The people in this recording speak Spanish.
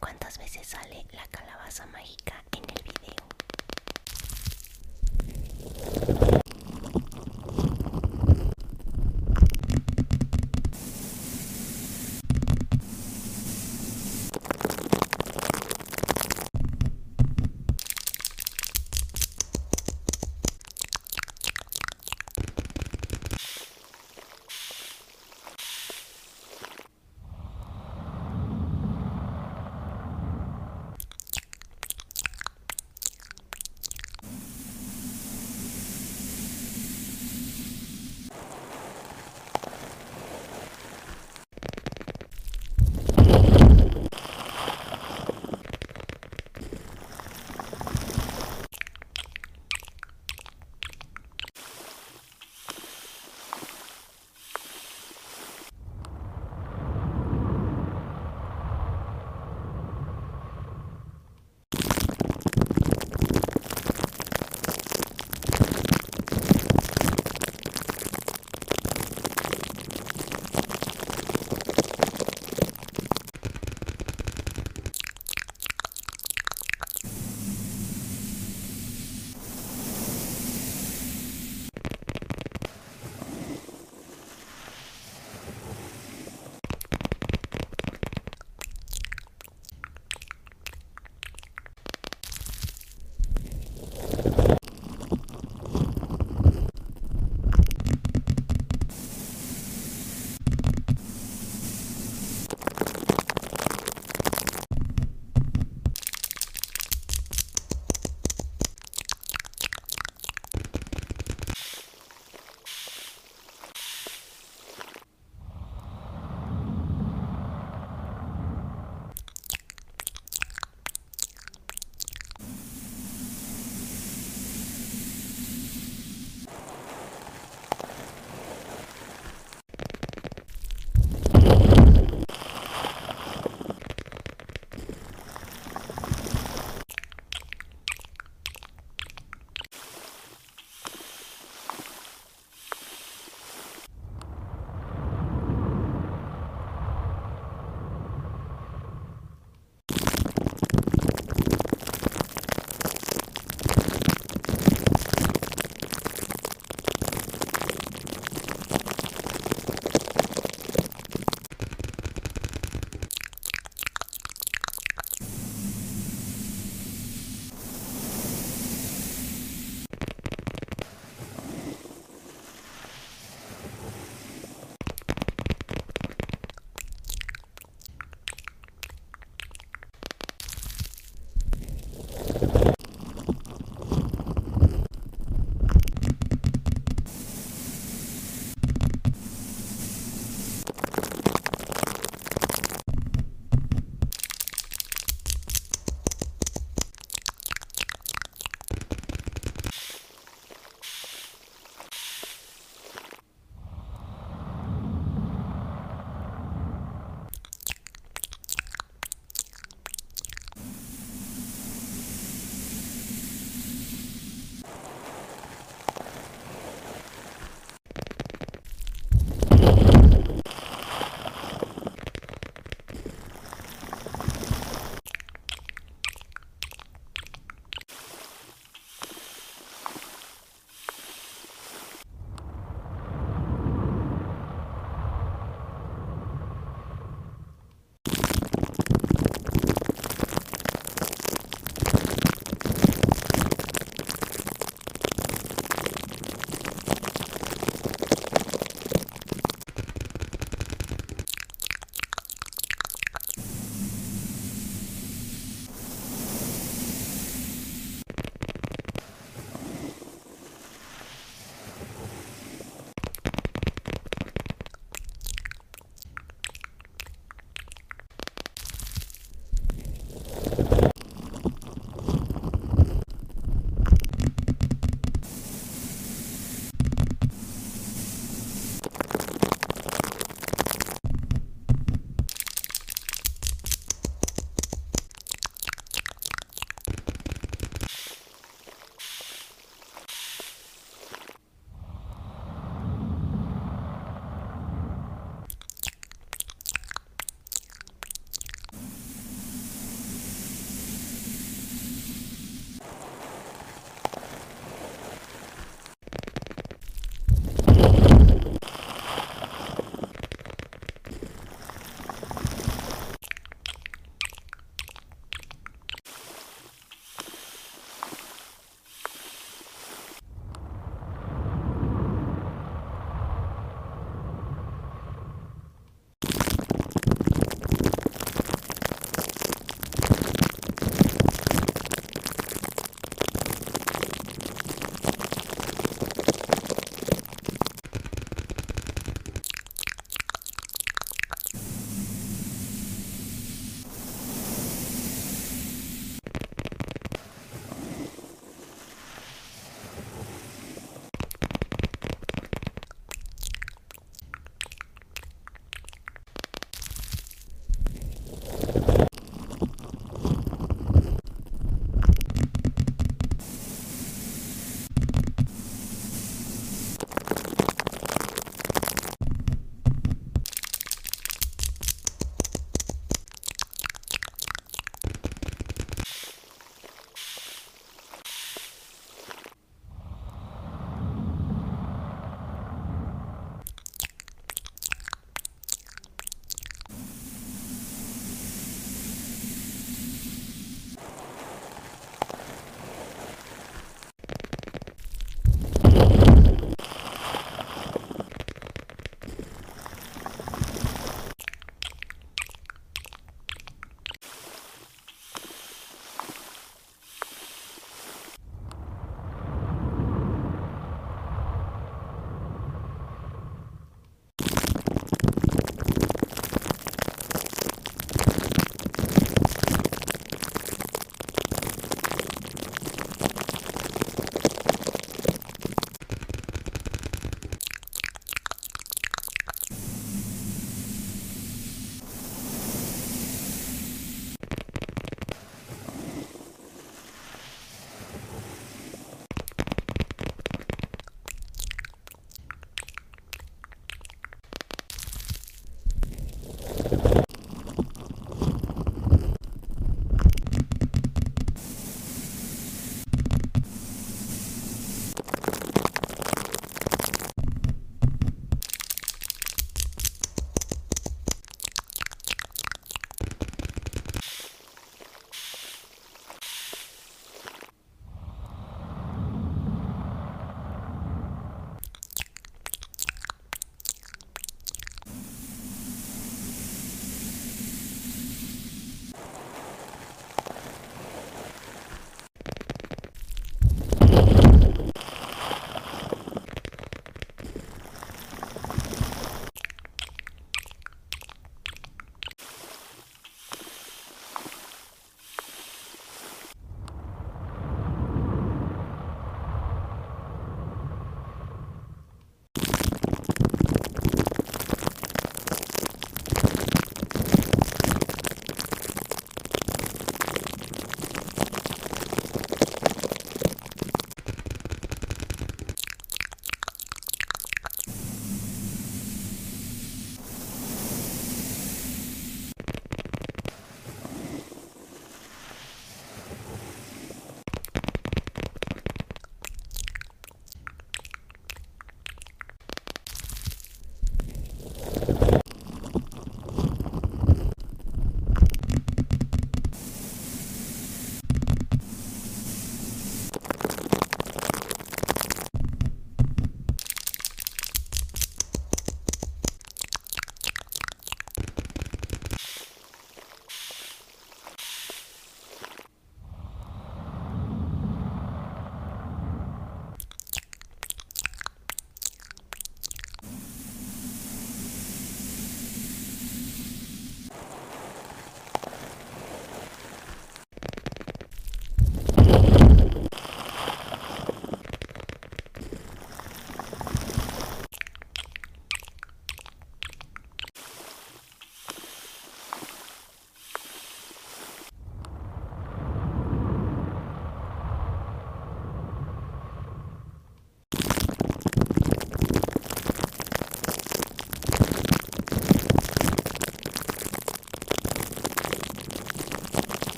Cuántas veces sale la calabaza mágica en el video.